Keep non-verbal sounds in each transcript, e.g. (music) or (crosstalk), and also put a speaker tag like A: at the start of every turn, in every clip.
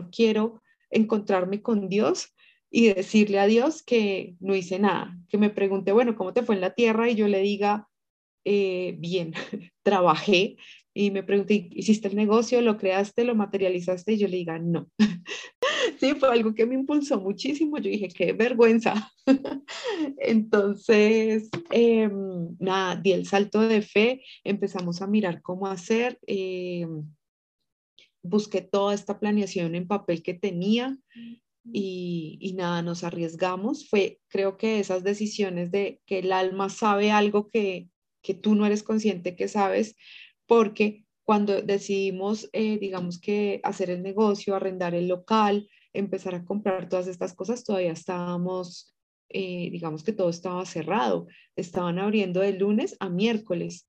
A: no quiero encontrarme con Dios y decirle a Dios que no hice nada, que me pregunte, bueno, ¿cómo te fue en la tierra? Y yo le diga, eh, bien, (laughs) trabajé y me pregunté, ¿hiciste el negocio? ¿Lo creaste? ¿Lo materializaste? Y yo le diga, no. (laughs) sí, fue algo que me impulsó muchísimo. Yo dije, qué vergüenza. (laughs) Entonces, em, nada, di el salto de fe, empezamos a mirar cómo hacer. Em, busqué toda esta planeación en papel que tenía y, y, nada, nos arriesgamos. Fue, creo que esas decisiones de que el alma sabe algo que, que tú no eres consciente que sabes, porque cuando decidimos, eh, digamos que hacer el negocio, arrendar el local, empezar a comprar todas estas cosas, todavía estábamos, eh, digamos que todo estaba cerrado. Estaban abriendo de lunes a miércoles.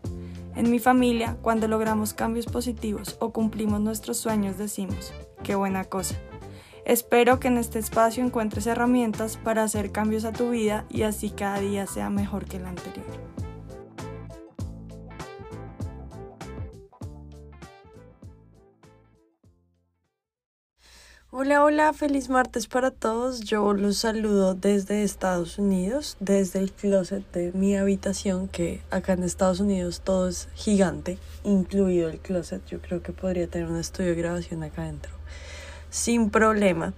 B: En mi familia, cuando logramos cambios positivos o cumplimos nuestros sueños, decimos, qué buena cosa. Espero que en este espacio encuentres herramientas para hacer cambios a tu vida y así cada día sea mejor que el anterior. Hola, hola, feliz martes para todos. Yo los saludo desde Estados Unidos, desde el closet de mi habitación, que acá en Estados Unidos todo es gigante, incluido el closet. Yo creo que podría tener un estudio de grabación acá adentro, sin problema.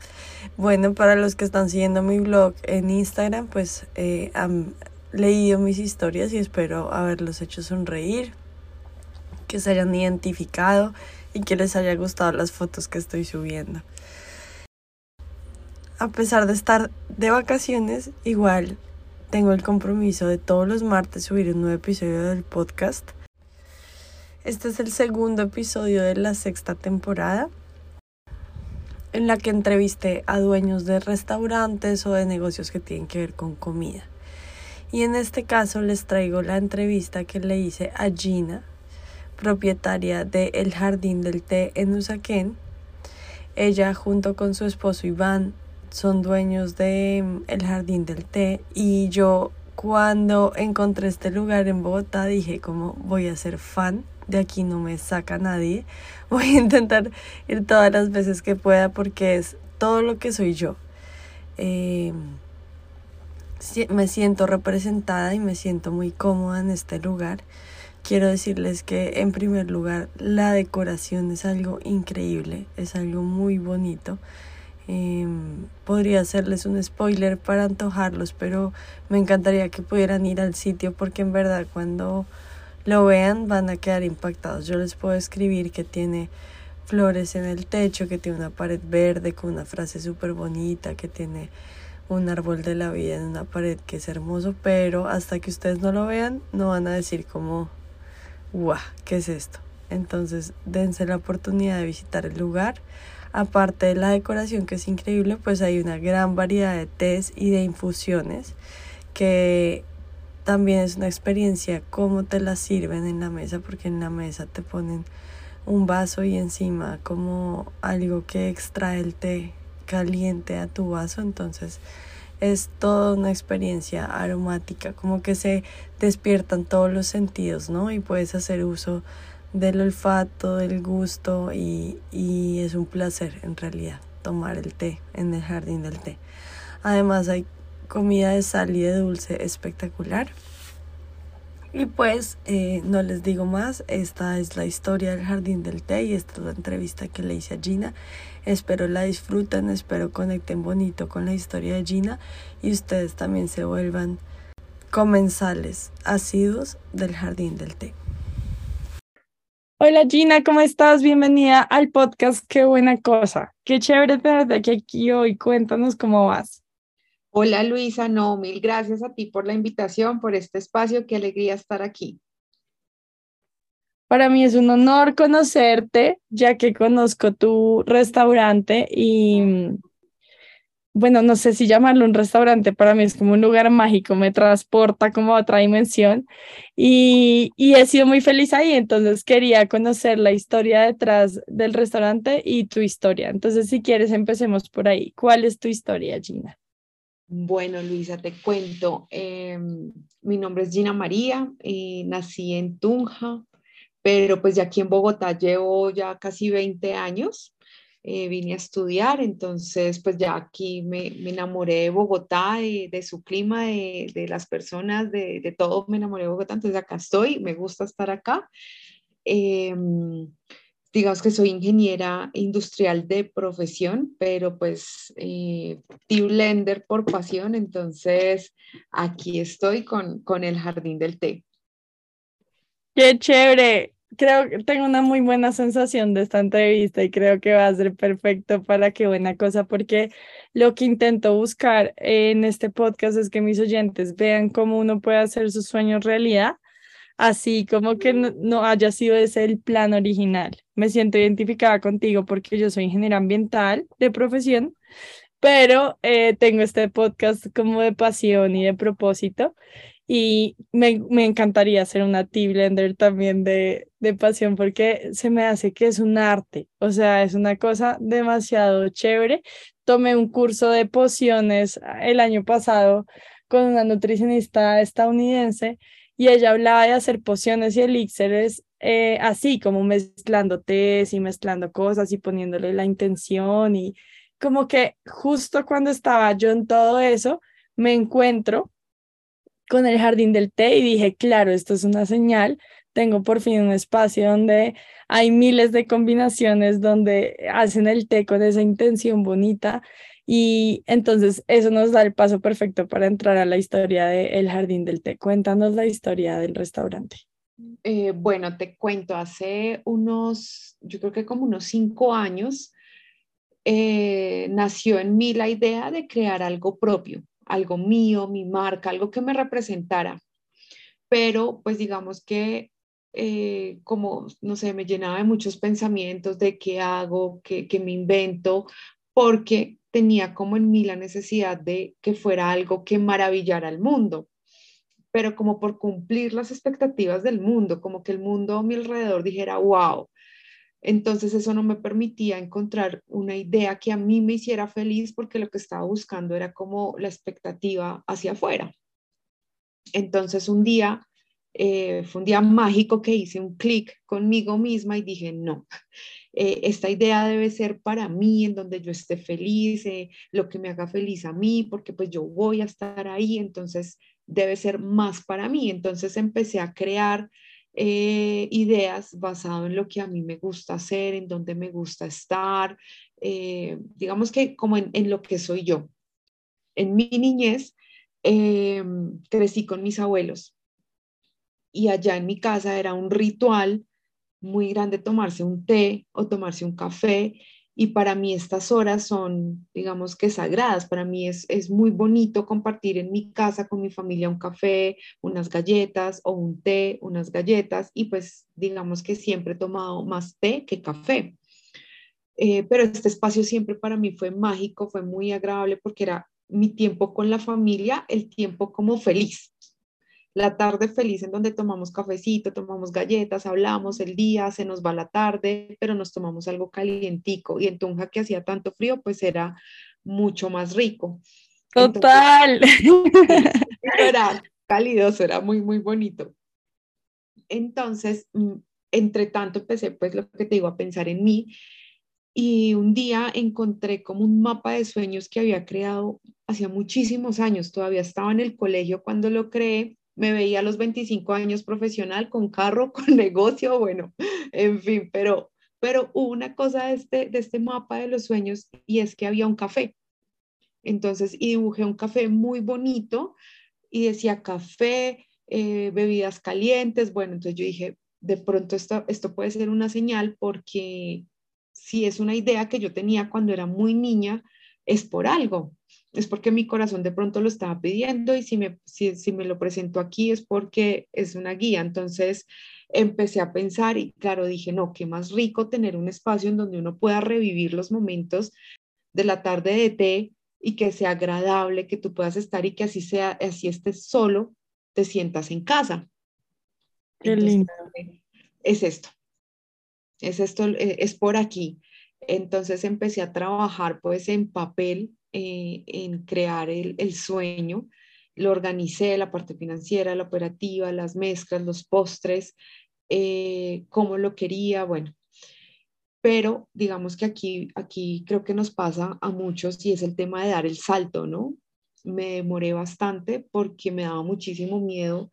B: Bueno, para los que están siguiendo mi blog en Instagram, pues eh, han leído mis historias y espero haberlos hecho sonreír, que se hayan identificado y que les haya gustado las fotos que estoy subiendo a pesar de estar de vacaciones, igual tengo el compromiso de todos los martes subir un nuevo episodio del podcast. Este es el segundo episodio de la sexta temporada en la que entrevisté a dueños de restaurantes o de negocios que tienen que ver con comida. Y en este caso les traigo la entrevista que le hice a Gina, propietaria de El Jardín del Té en Usaquén. Ella junto con su esposo Iván son dueños de mm, el jardín del té. Y yo cuando encontré este lugar en Bogotá dije como voy a ser fan de aquí no me saca nadie. (laughs) Voy a intentar ir todas las veces que pueda porque es todo lo que soy yo em, me siento representada y me siento muy cómoda en este lugar. Quiero decirles que en primer lugar la decoración es algo increíble es algo muy bonito Em, podría hacerles un spoiler para antojarlos, pero me encantaría que pudieran ir al sitio porque en verdad cuando lo vean van a quedar impactados. Yo les puedo escribir que tiene flores en el techo, que tiene una pared verde con una frase súper bonita, que tiene un árbol de la vida en una pared que es hermoso, pero hasta que ustedes no lo vean no van a decir como, guau, ¿qué es esto? Entonces dense la oportunidad de visitar el lugar aparte de la decoración que es increíble, pues hay una gran variedad de tés y de infusiones que también es una experiencia cómo te la sirven en la mesa, porque en la mesa te ponen un vaso y encima como algo que extrae el té caliente a tu vaso, entonces es toda una experiencia aromática, como que se despiertan todos los sentidos, ¿no? Y puedes hacer uso del olfato, del gusto y, y es un placer en realidad tomar el té en el jardín del té. Además hay comida de sal y de dulce espectacular. Y pues eh, no les digo más, esta es la historia del jardín del té y esta es la entrevista que le hice a Gina. Espero la disfruten, espero conecten bonito con la historia de Gina y ustedes también se vuelvan comensales asiduos del jardín del té. Hola Gina, ¿cómo estás? Bienvenida al podcast Qué buena cosa. Qué chévere tenerte aquí, aquí hoy. Cuéntanos cómo vas.
A: Hola Luisa, no, mil gracias a ti por la invitación, por este espacio. Qué alegría estar aquí.
C: Para mí es un honor conocerte, ya que conozco tu restaurante y bueno, no sé si llamarlo un restaurante, para mí es como un lugar mágico, me transporta como a otra dimensión y, he sido muy feliz ahí, entonces quería conocer la historia detrás del restaurante y tu historia. Entonces, si quieres, empecemos por ahí. ¿Cuál es tu historia, Gina?
A: Bueno, Luisa, te cuento. Em, mi nombre es Gina María y nací en Tunja, pero pues ya aquí en Bogotá llevo ya casi 20 años. Eh, vine a estudiar, entonces pues ya aquí me, me enamoré de Bogotá, de, su clima, de, de las personas, de, de, todo, me enamoré de Bogotá, entonces acá estoy, me gusta estar acá. Eh, digamos que soy ingeniera industrial de profesión, pero pues eh, blender por pasión, entonces aquí estoy con, con el jardín del té.
C: Qué chévere creo que tengo una muy buena sensación de esta entrevista y creo que va a ser perfecto para qué buena cosa, porque lo que intento buscar en este podcast es que mis oyentes vean cómo uno puede hacer sus sueños realidad, así como que no, haya sido ese el plan original. Me siento identificada contigo porque yo soy ingeniera ambiental de profesión, pero eh, tengo este podcast como de pasión y de propósito y me, me, encantaría hacer una tea blender también de, de pasión porque se me hace que es un arte, o sea, es una cosa demasiado chévere. Tomé un curso de pociones el año pasado con una nutricionista estadounidense y ella hablaba de hacer pociones y elixires eh, así, como mezclando tés y mezclando cosas y poniéndole la intención y como que justo cuando estaba yo en todo eso, me encuentro con el jardín del té y dije, claro, esto es una señal, tengo por fin un espacio donde hay miles de combinaciones donde hacen el té con esa intención bonita y entonces eso nos da el paso perfecto para entrar a la historia del jardín del té. Cuéntanos la historia del restaurante.
A: Eh, bueno, te cuento, hace unos, yo creo que como unos cinco años, eh, nació en mí la idea de crear algo propio algo mío, mi marca, algo que me representara. Pero pues digamos que eh, como, no sé, me llenaba de muchos pensamientos de qué hago, qué, qué me invento, porque tenía como en mí la necesidad de que fuera algo que maravillara al mundo, pero como por cumplir las expectativas del mundo, como que el mundo a mi alrededor dijera, wow, entonces eso no me permitía encontrar una idea que a mí me hiciera feliz porque lo que estaba buscando era como la expectativa hacia afuera. Entonces un día, eh, fue un día mágico que hice un clic conmigo misma y dije, no, eh, esta idea debe ser para mí, en donde yo esté feliz, eh, lo que me haga feliz a mí, porque pues yo voy a estar ahí, entonces debe ser más para mí. Entonces empecé a crear eh, ideas basado en lo que a mí me gusta hacer, en donde me gusta estar, eh, digamos que como en, lo que soy yo. En mi niñez eh, crecí con mis abuelos y allá en mi casa era un ritual muy grande tomarse un té o tomarse un café y para mí estas horas son, digamos que sagradas. Para mí es, es muy bonito compartir en mi casa con mi familia un café, unas galletas o un té, unas galletas y pues digamos que siempre he tomado más té que café. Eh, pero este espacio siempre para mí fue mágico, fue muy agradable porque era mi tiempo con la familia, el tiempo como feliz la tarde feliz en donde tomamos cafecito, tomamos galletas, hablamos el día, se nos va la tarde, pero nos tomamos algo calientico y en Tunja que hacía tanto frío, pues era mucho más rico.
C: Total. (laughs) (laughs)
A: era cálido, era muy, muy bonito. Entonces, mm, entre tanto empecé, pues lo que te digo, a pensar en mí y un día encontré como un mapa de sueños que había creado hacía muchísimos años, todavía estaba en el colegio cuando lo creé me veía a los 25 años profesional, con carro, (laughs) con negocio, bueno, en fin, pero, pero una cosa de este, de este mapa de los sueños y es que había un café. Entonces, y dibujé un café muy bonito y decía café, eh, bebidas calientes, bueno, entonces yo dije, de pronto esto, esto puede ser una señal porque si es una idea que yo tenía cuando era muy niña, es por algo, es porque mi corazón de pronto lo estaba pidiendo y si me, si, si me lo presento aquí es porque es una guía. Entonces empecé a pensar y claro, dije, no, qué más rico tener un espacio en donde uno pueda revivir los momentos de la tarde de té y que sea agradable, que tú puedas estar y que así sea, así estés solo, te sientas en casa.
C: Qué lindo.
A: Es esto, es esto, eh, es por aquí. Entonces empecé a trabajar pues en papel, eh, en crear el, el, sueño. Lo organicé, la parte financiera, la operativa, las mezclas, los postres, eh, cómo lo quería, bueno. Pero digamos que aquí, aquí creo que nos pasa a muchos y es el tema de dar el salto, ¿no? Me demoré bastante porque me daba muchísimo miedo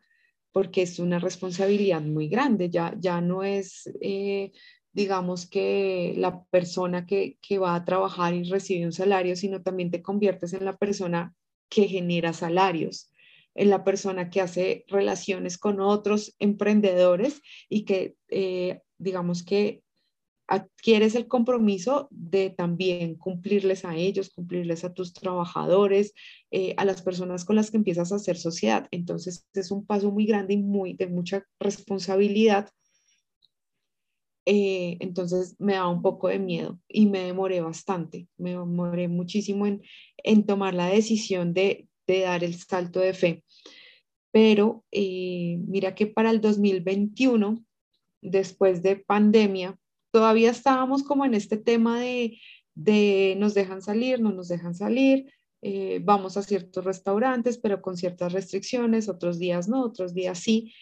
A: porque es una responsabilidad muy grande, ya, ya no es eh, digamos que la persona que, que va a trabajar y recibe un salario, sino también te conviertes en la persona que genera salarios, en la persona que hace relaciones con otros emprendedores y que, eh, digamos que adquieres el compromiso de también cumplirles a ellos, cumplirles a tus trabajadores, eh, a las personas con las que empiezas a hacer sociedad. Entonces es un paso muy grande y muy de mucha responsabilidad eh, entonces me da un poco de miedo y me demoré bastante, me demoré muchísimo en, tomar la decisión de, dar el salto de fe. Pero eh, mira que para el 2021, después de pandemia, todavía estábamos como en este tema de, de nos dejan salir, no nos dejan salir, eh, vamos a ciertos restaurantes, pero con ciertas restricciones, otros días no, otros días sí.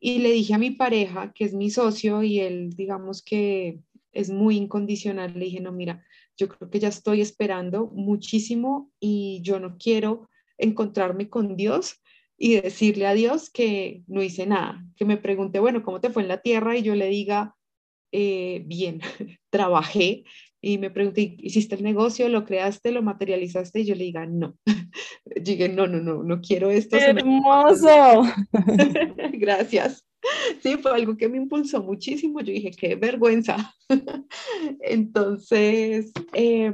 A: Y le dije a mi pareja, que es mi socio, y él, digamos que es muy incondicional, le dije, no, mira, yo creo que ya estoy esperando muchísimo y yo no quiero encontrarme con Dios y decirle a Dios que no hice nada, que me pregunte, bueno, ¿cómo te fue en la tierra? Y yo le diga, eh, bien, (laughs) trabajé, y me pregunté, ¿hiciste el negocio? ¿Lo creaste? ¿Lo materializaste? Y yo le diga, no. (laughs) Yo dije, no, no, no, no quiero esto.
C: ¡Hermoso! (laughs)
A: Gracias. Sí, fue algo que me impulsó muchísimo. Yo dije, qué vergüenza. (laughs) Entonces, eh,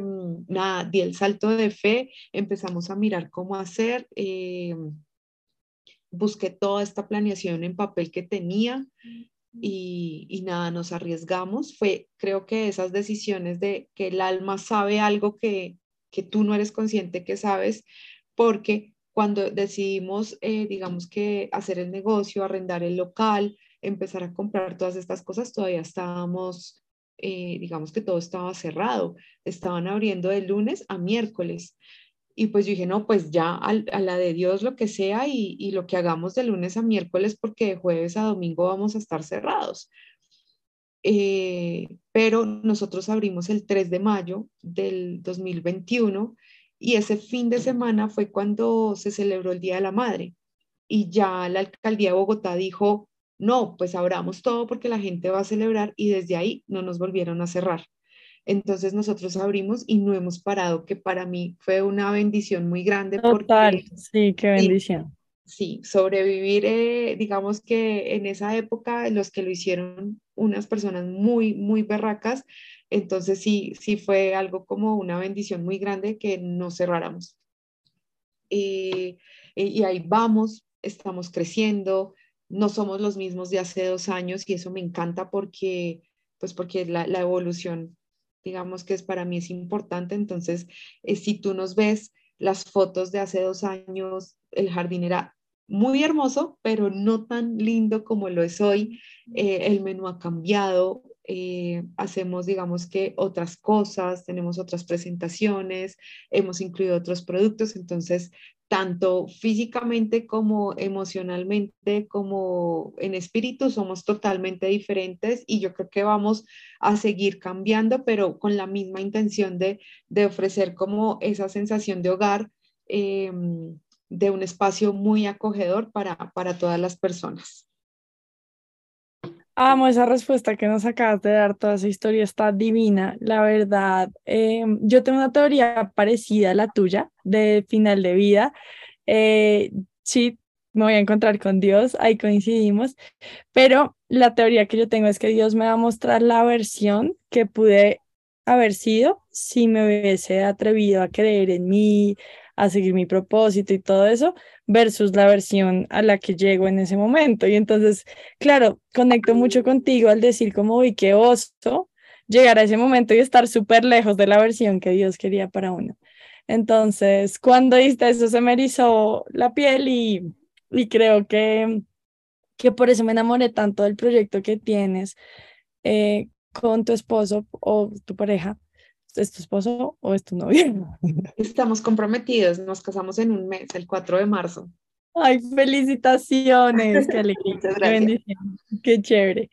A: nada, di el salto de fe, empezamos a mirar cómo hacer. Eh, busqué toda esta planeación en papel que tenía y, nada, nos arriesgamos. Fue, creo que esas decisiones de que el alma sabe algo que, que tú no eres consciente que sabes, porque cuando decidimos, eh, digamos que hacer el negocio, arrendar el local, empezar a comprar todas estas cosas, todavía estábamos, eh, digamos que todo estaba cerrado, estaban abriendo de lunes a miércoles. Y pues yo dije, no, pues ya a, la de Dios lo que sea y, lo que hagamos de lunes a miércoles porque de jueves a domingo vamos a estar cerrados. Eh, pero nosotros abrimos el 3 de mayo del 2021 y ese fin de semana fue cuando se celebró el Día de la Madre y ya la alcaldía de Bogotá dijo, no, pues abramos todo porque la gente va a celebrar y desde ahí no nos volvieron a cerrar. Entonces nosotros abrimos y no hemos parado, que para mí fue una bendición muy grande.
C: Total, sí, qué bendición.
A: Sí, sobrevivir, eh, digamos que en esa época los que lo hicieron unas personas muy, muy berracas, entonces sí, sí fue algo como una bendición muy grande que no cerráramos. Eh, y ahí vamos, estamos creciendo, no somos los mismos de hace dos años y eso me encanta porque, pues porque la, la evolución digamos que es para mí es importante. Entonces, eh, si tú nos ves las fotos de hace dos años, el jardín era muy hermoso, pero no tan lindo como lo es hoy. Eh, el menú ha cambiado, eh, hacemos, digamos que, otras cosas, tenemos otras presentaciones, hemos incluido otros productos, entonces tanto físicamente como emocionalmente, como en espíritu, somos totalmente diferentes y yo creo que vamos a seguir cambiando, pero con la misma intención de, de ofrecer como esa sensación de hogar, em, de un espacio muy acogedor para, para todas las personas.
C: Amo esa respuesta que nos acabas de dar, toda esa historia está divina. La verdad, em, yo tengo una teoría parecida a la tuya de final de vida. Eh, sí, me voy a encontrar con Dios, ahí coincidimos, pero la teoría que yo tengo es que Dios me va a mostrar la versión que pude haber sido si me hubiese atrevido a creer en mí, a seguir mi propósito y todo eso, versus la versión a la que llego en ese momento. Y entonces, claro, conecto mucho contigo al decir como, uy, qué oso llegar a ese momento y estar súper lejos de la versión que Dios quería para uno. Entonces, cuando diste eso, se me erizó la piel y, y creo que, que por eso me enamoré tanto del proyecto que tienes eh, con tu esposo o tu pareja. ¿Es tu esposo o es tu novio? (laughs)
A: Estamos comprometidos, nos casamos en un mes, el 4 de marzo.
C: Ay, felicitaciones, (laughs) qué alegría, qué bendición, qué chévere.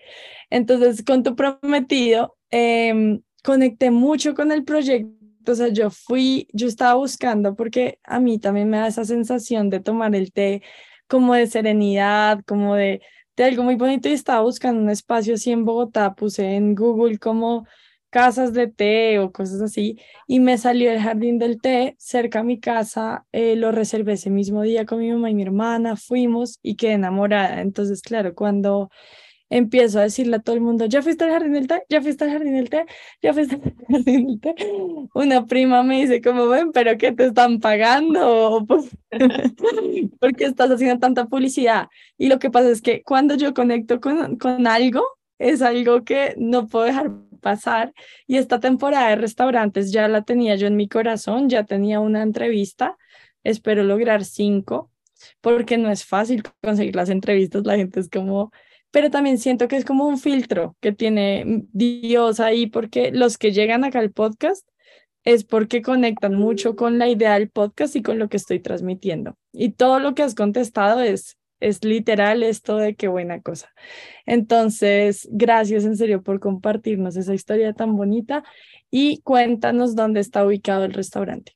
C: Entonces, con tu prometido, em, conecté mucho con el proyecto o sea, yo fui, yo estaba buscando porque a mí también me da esa sensación de tomar el té como de serenidad, como de, de algo muy bonito y estaba buscando un espacio así en Bogotá, puse en Google como casas de té o cosas así y me salió el jardín del té cerca a mi casa, eh, lo reservé ese mismo día con mi mamá y mi hermana, fuimos y quedé enamorada. Entonces, claro, cuando empiezo a decirle a todo el mundo, ya fuiste al jardín del té, ya fuiste al jardín del té, ya fuiste al (laughs) jardín del té. Una prima me dice, como ven, pero ¿qué te están pagando? (laughs) ¿Por qué estás haciendo tanta publicidad? Y lo que pasa es que cuando yo conecto con, con algo, es algo que no puedo dejar pasar. Y esta temporada de restaurantes ya la tenía yo en mi corazón, ya tenía una entrevista, espero lograr cinco, porque no es fácil conseguir las entrevistas, la gente es como pero también siento que es como un filtro que tiene Dios ahí, porque los que llegan acá al podcast es porque conectan mucho con la idea del podcast y con lo que estoy transmitiendo. Y todo lo que has contestado es, es literal esto de qué buena cosa. Entonces, gracias en serio por compartirnos esa historia tan bonita y cuéntanos dónde está ubicado el restaurante.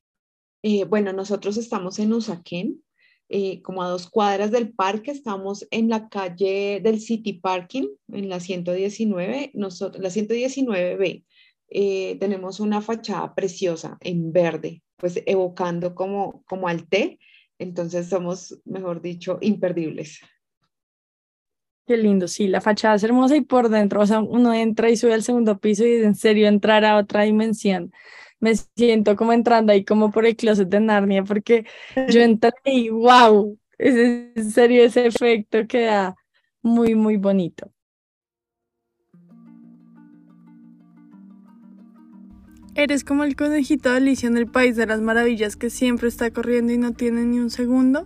A: Eh, bueno, nosotros estamos en Usaquén, eh, como a dos cuadras del parque, estamos en la calle del City Parking, en la 119, nosotros, la 119B. Eh, tenemos una fachada preciosa en verde, pues evocando como, como al té, entonces somos, mejor dicho, imperdibles.
C: Qué lindo, sí, la fachada es hermosa y por dentro, o sea, uno entra y sube al segundo piso y en serio entrar a otra dimensión me siento como entrando ahí como por el closet de Narnia, porque yo entré y wow, es en serio ese efecto queda muy, muy bonito. ¿Eres como el conejito de Alicia en el País de las Maravillas que siempre está corriendo y no tiene ni un segundo?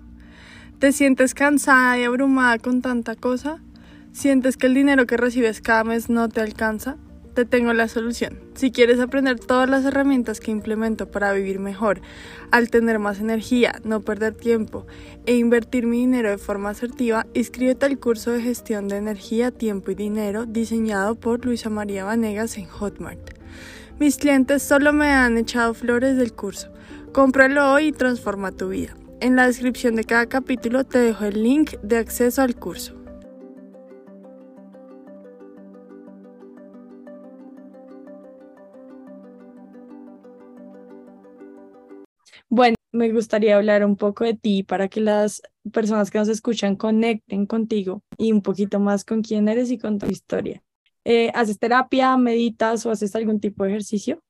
C: ¿Te sientes cansada y abrumada con tanta cosa? ¿Sientes que el dinero que recibes cada mes no te alcanza? te tengo la solución. Si quieres aprender todas las herramientas que implemento para vivir mejor, al tener más energía, no perder tiempo e invertir mi dinero de forma asertiva, inscríbete al curso de gestión de energía, tiempo y dinero diseñado por Luisa María Vanegas en Hotmart. Mis clientes solo me han echado flores del curso. Cómpralo hoy y transforma tu vida. En la descripción de cada capítulo te dejo el link de acceso al curso. Bueno, me gustaría hablar un poco de ti para que las personas que nos escuchan conecten contigo y un poquito más con quién eres y con tu historia. Eh, ¿Haces terapia, meditas o haces algún tipo de ejercicio?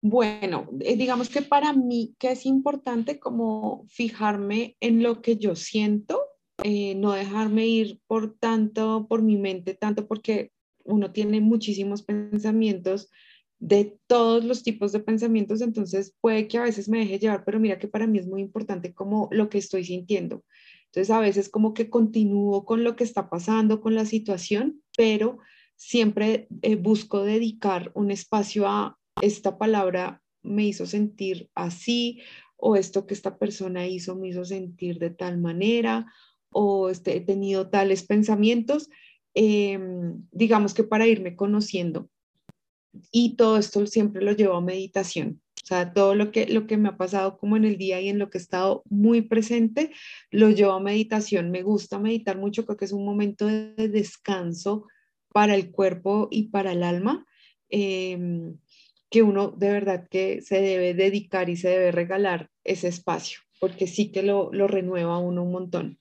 A: Bueno, eh, digamos que para mí que es importante como fijarme en lo que yo siento, eh, no dejarme ir por tanto, por mi mente, tanto porque uno tiene muchísimos pensamientos de todos los tipos de pensamientos, entonces puede que a veces me deje llevar, pero mira que para mí es muy importante como lo que estoy sintiendo. Entonces a veces como que continúo con lo que está pasando, con la situación, pero siempre eh, busco dedicar un espacio a esta palabra me hizo sentir así, o esto que esta persona hizo me hizo sentir de tal manera, o este, he tenido tales pensamientos, em, digamos que para irme conociendo y todo esto siempre lo llevo a meditación. O sea, todo lo que, lo que me ha pasado como en el día y en lo que he estado muy presente, lo llevo a meditación. Me gusta meditar mucho, creo que es un momento de descanso para el cuerpo y para el alma, em, que uno de verdad que se debe dedicar y se debe regalar ese espacio, porque sí que lo, lo renueva uno un montón.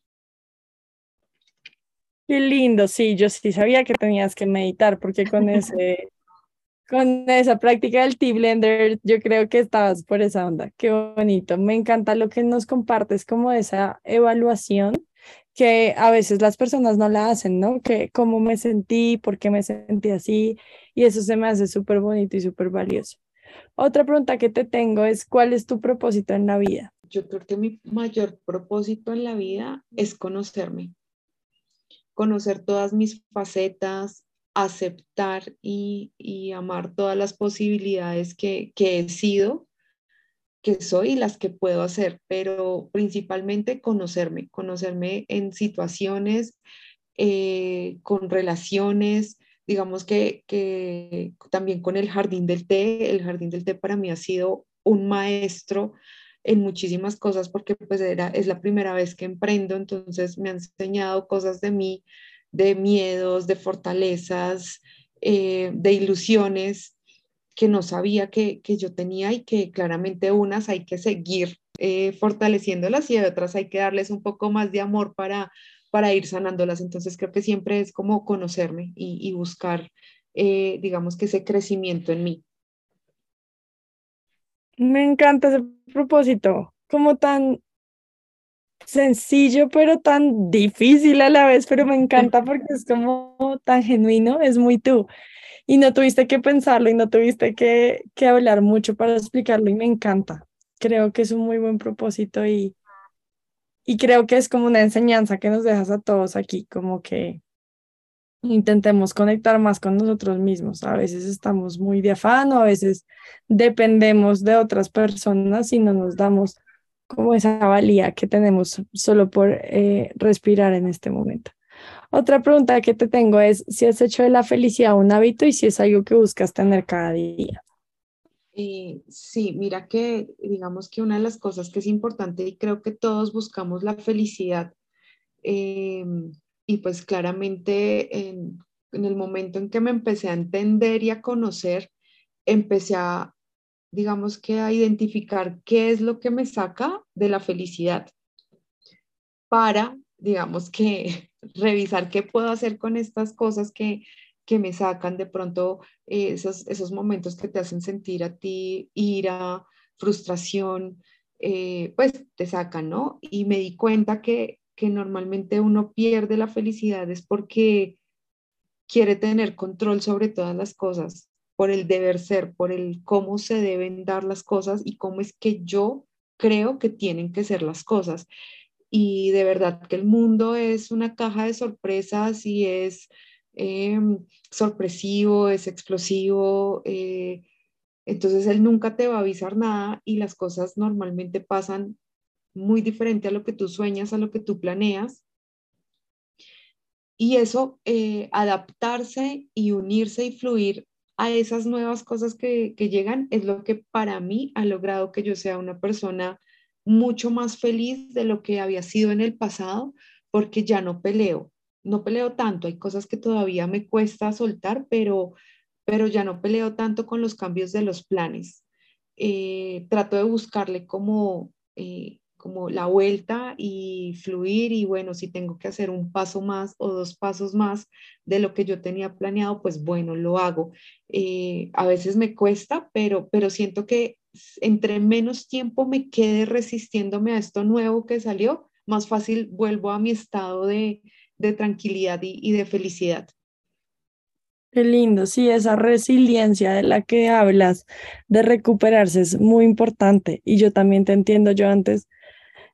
C: Qué lindo, sí, yo sí sabía que tenías que meditar, porque con (laughs) ese con esa práctica del tea blender, yo creo que estabas por esa onda. Qué bonito. Me encanta lo que nos compartes como esa evaluación que a veces las personas no la hacen, ¿no? Que cómo me sentí, por qué me sentí así, y eso se me hace súper bonito y súper valioso. Otra pregunta que te tengo es, ¿cuál es tu propósito en la vida?
A: Yo creo que mi mayor propósito en la vida es conocerme, conocer todas mis facetas, aceptar y, amar todas las posibilidades que, que he sido que soy y las que puedo hacer, pero principalmente conocerme, conocerme en situaciones, eh, con relaciones, digamos que, que, también con el jardín del té, el jardín del té para mí ha sido un maestro en muchísimas cosas porque pues era, es la primera vez que emprendo, entonces me ha enseñado cosas de mí, de miedos, de fortalezas, eh, de ilusiones que no sabía que, yo tenía y que claramente unas hay que seguir eh, fortaleciéndolas y otras hay que darles un poco más de amor para, para ir sanándolas. Entonces creo que siempre es como conocerme y, buscar, eh, digamos que ese crecimiento en mí.
C: Me encanta ese propósito, como tan sencillo, pero tan difícil a la vez, pero me (laughs) encanta porque es como tan genuino, es muy tú y no tuviste que pensarlo y no tuviste que, que hablar mucho para explicarlo y me encanta. Creo que es un muy buen propósito y, y creo que es como una enseñanza que nos dejas a todos aquí, como que intentemos conectar más con nosotros mismos. A veces estamos muy de afán o a veces dependemos de otras personas y no nos damos como esa valía que tenemos solo por eh, respirar en este momento. Otra pregunta que te tengo es si has hecho de la felicidad un hábito y si es algo que buscas tener cada día.
A: Eh, sí, mira que digamos que una de las cosas que es importante y creo que todos buscamos la felicidad eh, y pues claramente en, en el momento en que me empecé a entender y a conocer, empecé a, digamos que a identificar qué es lo que me saca de la felicidad para, digamos que (laughs) revisar qué puedo hacer con estas cosas que, que me sacan de pronto eh, esos, esos momentos que te hacen sentir a ti ira, frustración, eh, pues te sacan, ¿no? Y me di cuenta que, que normalmente uno pierde la felicidad es porque quiere tener control sobre todas las cosas, por el deber ser, por el cómo se deben dar las cosas y cómo es que yo creo que tienen que ser las cosas y de verdad que el mundo es una caja de sorpresas y es em, sorpresivo, es explosivo, eh, entonces él nunca te va a avisar nada y las cosas normalmente pasan muy diferente a lo que tú sueñas, a lo que tú planeas. Y eso, eh, adaptarse y unirse y fluir a esas nuevas cosas que, que llegan es lo que para mí ha logrado que yo sea una persona mucho más feliz de lo que había sido en el pasado porque ya no peleo, no peleo tanto, hay cosas que todavía me cuesta soltar, pero, pero ya no peleo tanto con los cambios de los planes. Eh, trato de buscarle como, eh, como la vuelta y fluir y bueno, si tengo que hacer un paso más o dos pasos más de lo que yo tenía planeado, pues bueno, lo hago. Eh, a veces me cuesta, pero, pero siento que entre menos tiempo me quede resistiéndome a esto nuevo que salió, más fácil vuelvo a mi estado de, tranquilidad y, de felicidad.
C: Qué lindo, sí, esa resiliencia de la que hablas, de recuperarse es muy importante. Y yo también te entiendo, yo antes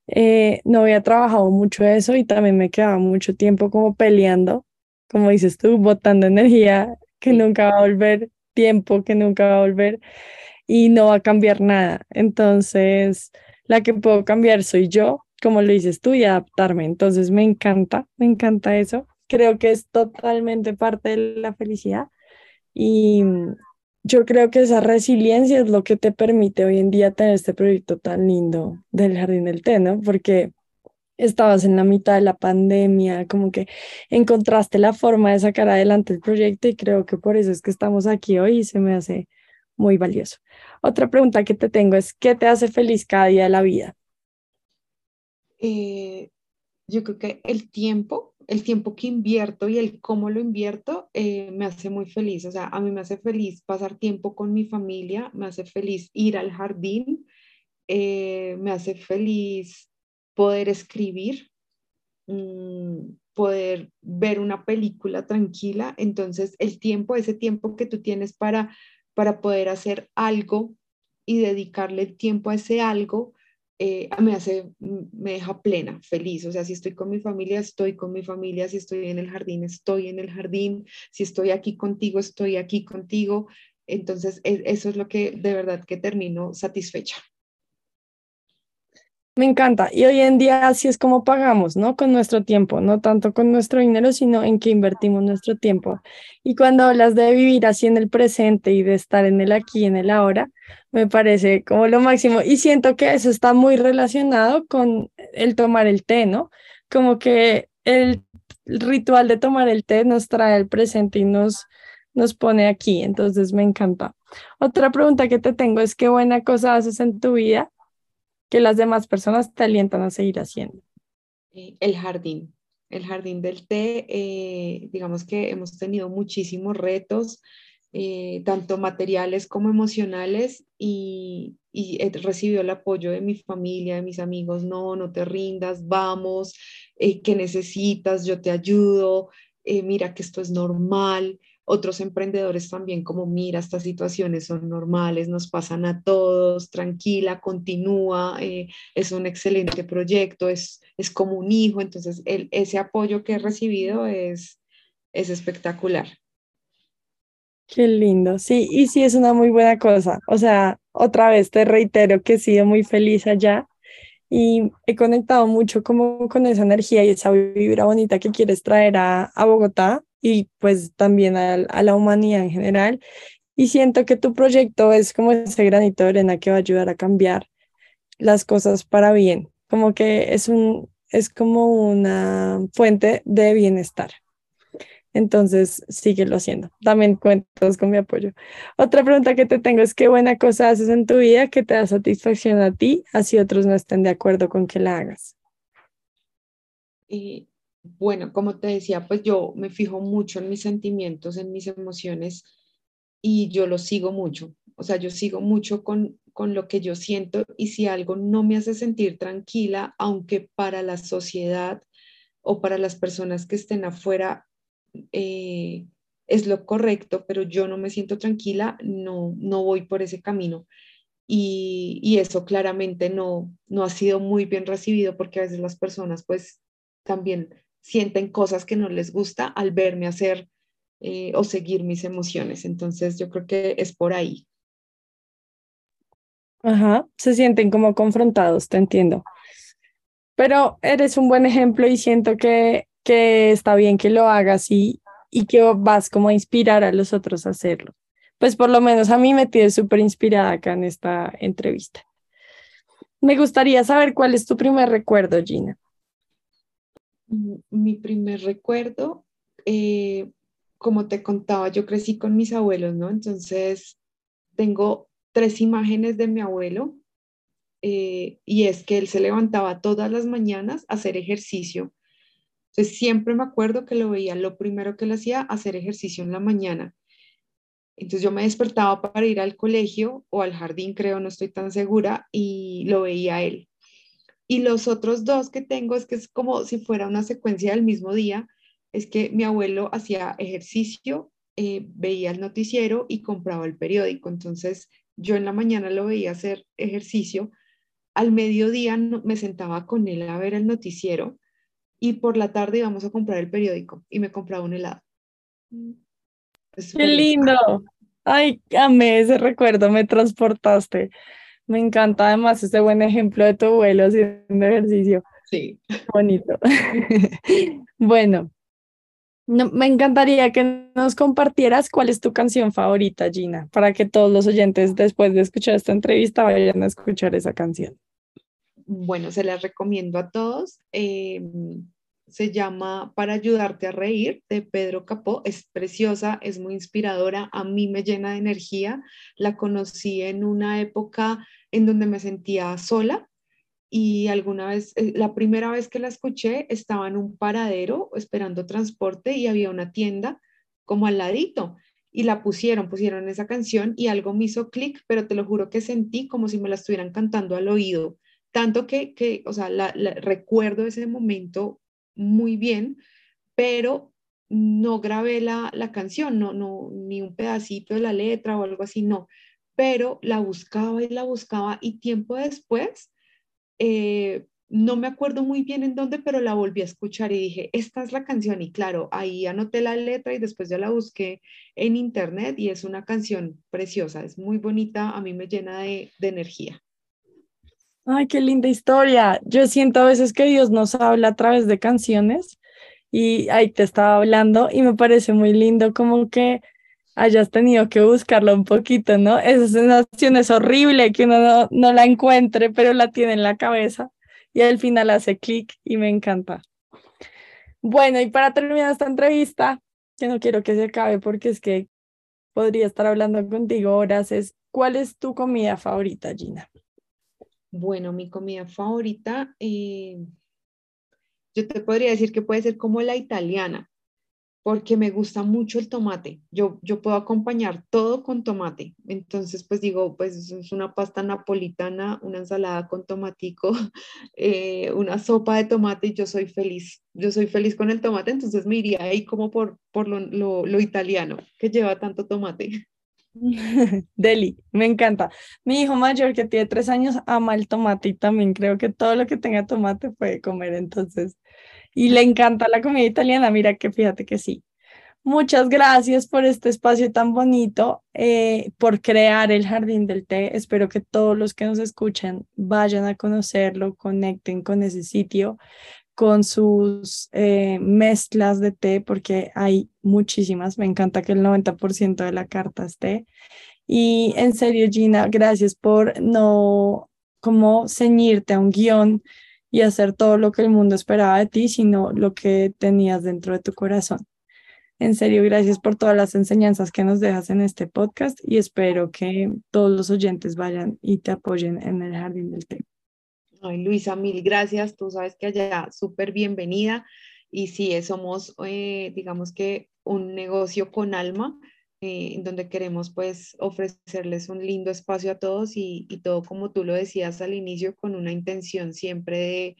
C: eh, no había trabajado mucho eso y también me quedaba mucho tiempo como peleando, como dices tú, botando energía que nunca va a volver, tiempo que nunca va a volver y no va a cambiar nada. Entonces, la que puedo cambiar soy yo, como lo dices tú, y adaptarme. Entonces, me encanta, me encanta eso. Creo que es totalmente parte de la felicidad y yo creo que esa resiliencia es lo que te permite hoy en día tener este proyecto tan lindo del Jardín del Té, ¿no? Porque estabas en la mitad de la pandemia, como que encontraste la forma de sacar adelante el proyecto y creo que por eso es que estamos aquí hoy y se me hace muy valioso. Otra pregunta que te tengo es, ¿qué te hace feliz cada día de la vida?
A: Eh, yo creo que el tiempo, el tiempo que invierto y el cómo lo invierto eh, me hace muy feliz. O sea, a mí me hace feliz pasar tiempo con mi familia, me hace feliz ir al jardín, eh, me hace feliz poder escribir, mm, poder ver una película tranquila. Entonces, el tiempo, ese tiempo que tú tienes para, para poder hacer algo y dedicarle tiempo a ese algo, eh, me hace, me deja plena, feliz. O sea, si estoy con mi familia, estoy con mi familia. Si estoy en el jardín, estoy en el jardín. Si estoy aquí contigo, estoy aquí contigo. Entonces, e, eso es lo que de verdad que termino satisfecha.
C: Me encanta. Y hoy en día así es como pagamos, ¿no? Con nuestro tiempo, no tanto con nuestro dinero, sino en que invertimos nuestro tiempo. Y cuando hablas de vivir así en el presente y de estar en el aquí, en el ahora, me parece como lo máximo. Y siento que eso está muy relacionado con el tomar el té, ¿no? Como que el ritual de tomar el té nos trae al presente y nos, nos pone aquí. Entonces me encanta. Otra pregunta que te tengo es, ¿qué buena cosa haces en tu vida que las demás personas te alientan a seguir haciendo?
A: Eh, el jardín, el jardín del té, eh, digamos que hemos tenido muchísimos retos, eh, tanto materiales como emocionales, y, y, he el apoyo de mi familia, de mis amigos, no, no te rindas, vamos, ¿qué necesitas? Yo te ayudo, mira que esto es normal otros emprendedores también como, mira, estas situaciones son normales, nos pasan a todos, tranquila, continúa, eh, es un excelente proyecto, es, es como un hijo, entonces el, ese apoyo que he recibido es, es espectacular.
C: Qué lindo, sí, y sí es una muy buena cosa. O sea, otra vez te reitero que he sido muy feliz allá y he conectado mucho como con esa energía y esa vibra bonita que quieres traer a, a Bogotá y pues también a, la humanidad en general. Y siento que tu proyecto es como ese granito de arena que va a ayudar a cambiar las cosas para bien, como que es, un, es como una fuente de bienestar. Entonces, síguelo haciendo. También cuentas con mi apoyo. Otra pregunta que te tengo es, ¿qué buena cosa haces en tu vida que te da satisfacción a ti, así otros no estén de acuerdo con que la hagas?
A: Y bueno, como te decía, pues yo me fijo mucho en mis sentimientos, en mis emociones y yo lo sigo mucho. O sea, yo sigo mucho con, con lo que yo siento y si algo no me hace sentir tranquila, aunque para la sociedad o para las personas que estén afuera eh, es lo correcto, pero yo no me siento tranquila, no, no voy por ese camino. Y, y, eso claramente no, no ha sido muy bien recibido porque a veces las personas pues también sienten cosas que no les gusta al verme hacer eh, o seguir mis emociones. Entonces yo creo que es por ahí.
C: Ajá, se sienten como confrontados, te entiendo. Pero eres un buen ejemplo y siento que, que está bien que lo hagas y, y que vas como a inspirar a los otros a hacerlo. Pues por lo menos a mí me tienes súper inspirada acá en esta entrevista. Me gustaría saber cuál es tu primer recuerdo, Gina.
A: Mi primer recuerdo, eh, como te contaba, yo crecí con mis abuelos, ¿no? Entonces, tengo tres imágenes de mi abuelo eh, y es que él se levantaba todas las mañanas a hacer ejercicio. Entonces, siempre me acuerdo que lo veía, lo primero que él hacía, hacer ejercicio en la mañana. Entonces yo me despertaba para ir al colegio o al jardín, creo, no estoy tan segura, y lo veía él. Y los otros dos que tengo es que es como si fuera una secuencia del mismo día, es que mi abuelo hacía ejercicio, eh, veía el noticiero y compraba el periódico. Entonces yo en la mañana lo veía hacer ejercicio, al mediodía me sentaba con él a ver el noticiero y por la tarde íbamos a comprar el periódico y me compraba un helado.
C: ¡Qué lindo! Ay, amé ese recuerdo, me transportaste. Me encanta además ese buen ejemplo de tu abuelo haciendo ejercicio.
A: Sí.
C: Bonito. (laughs) bueno, me encantaría que nos compartieras cuál es tu canción favorita, Gina, para que todos los oyentes después de escuchar esta entrevista vayan a escuchar esa canción.
A: Bueno, se la recomiendo a todos. Em, se llama Para ayudarte a reír de Pedro Capó. Es preciosa, es muy inspiradora, a mí me llena de energía. La conocí en una época en donde me sentía sola y alguna vez, eh, la primera vez que la escuché, estaba en un paradero esperando transporte y había una tienda como al ladito y la pusieron, pusieron esa canción y algo me hizo clic, pero te lo juro que sentí como si me la estuvieran cantando al oído, tanto que, que o sea, recuerdo ese momento muy bien, pero no grabé la, la canción, no, no, ni un pedacito de la letra o algo así, no, pero la buscaba y la buscaba y tiempo después eh, no me acuerdo muy bien en dónde, pero la volví a escuchar y dije, esta es la canción. Y claro, ahí anoté la letra y después ya la busqué en internet y es una canción preciosa, es muy bonita, a mí me llena de, de energía.
C: Ay, qué linda historia. Yo siento a veces que Dios nos habla a través de canciones y ahí te estaba hablando y me parece muy lindo como que hayas tenido que buscarla un poquito, ¿no? Esa sensación es horrible que uno no, la encuentre, pero la tiene en la cabeza y al final hace clic y me encanta. Bueno, y para terminar esta entrevista, que no quiero que se acabe porque es que podría estar hablando contigo horas, es ¿cuál es tu comida favorita, Gina?
A: Bueno, mi comida favorita, eh, yo te podría decir que puede ser como la italiana porque me gusta mucho el tomate. Yo, yo puedo acompañar todo con tomate. Entonces, pues digo, pues es una pasta napolitana, una ensalada con tomatico, (laughs) eh, una sopa de tomate yo soy feliz. Yo soy feliz con el tomate, entonces me iría ahí como por, por lo, lo, lo italiano, que lleva tanto tomate. (laughs)
C: Deli, me encanta. Mi hijo mayor que tiene tres años ama el tomate y también creo que todo lo que tenga tomate puede comer, entonces y le encanta la comida italiana, mira que fíjate que sí. Muchas gracias por este espacio tan bonito, eh, por crear el Jardín del Té. Espero que todos los que nos escuchen vayan a conocerlo, conecten con ese sitio, con sus eh, mezclas de té, porque hay muchísimas. Me encanta que el 90% de la carta esté. Y en serio, Gina, gracias por no como ceñirte a un guion y hacer todo lo que el mundo esperaba de ti, sino lo que tenías dentro de tu corazón. En serio, gracias por todas las enseñanzas que nos dejas en este podcast y espero que todos los oyentes vayan y te apoyen en el Jardín del Té.
A: Ay, Luisa, mil gracias. Tú sabes que allá súper bienvenida y sí, somos, eh, digamos que un negocio con alma eh, donde queremos pues ofrecerles un lindo espacio a todos y, todo como tú lo decías al inicio con una intención siempre de,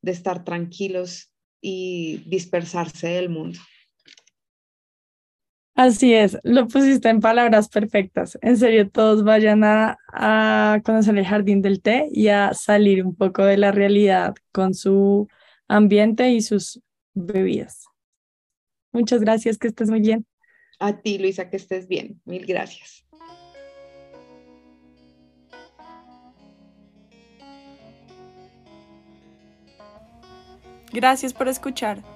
A: de estar tranquilos y dispersarse del mundo.
C: Así es, lo pusiste en palabras perfectas. En serio, todos vayan a, a, conocer el jardín del té y a salir un poco de la realidad con su ambiente y sus bebidas. Muchas gracias, que estés muy bien.
A: A ti, Luisa, que estés bien. Mil gracias.
C: Gracias por escuchar.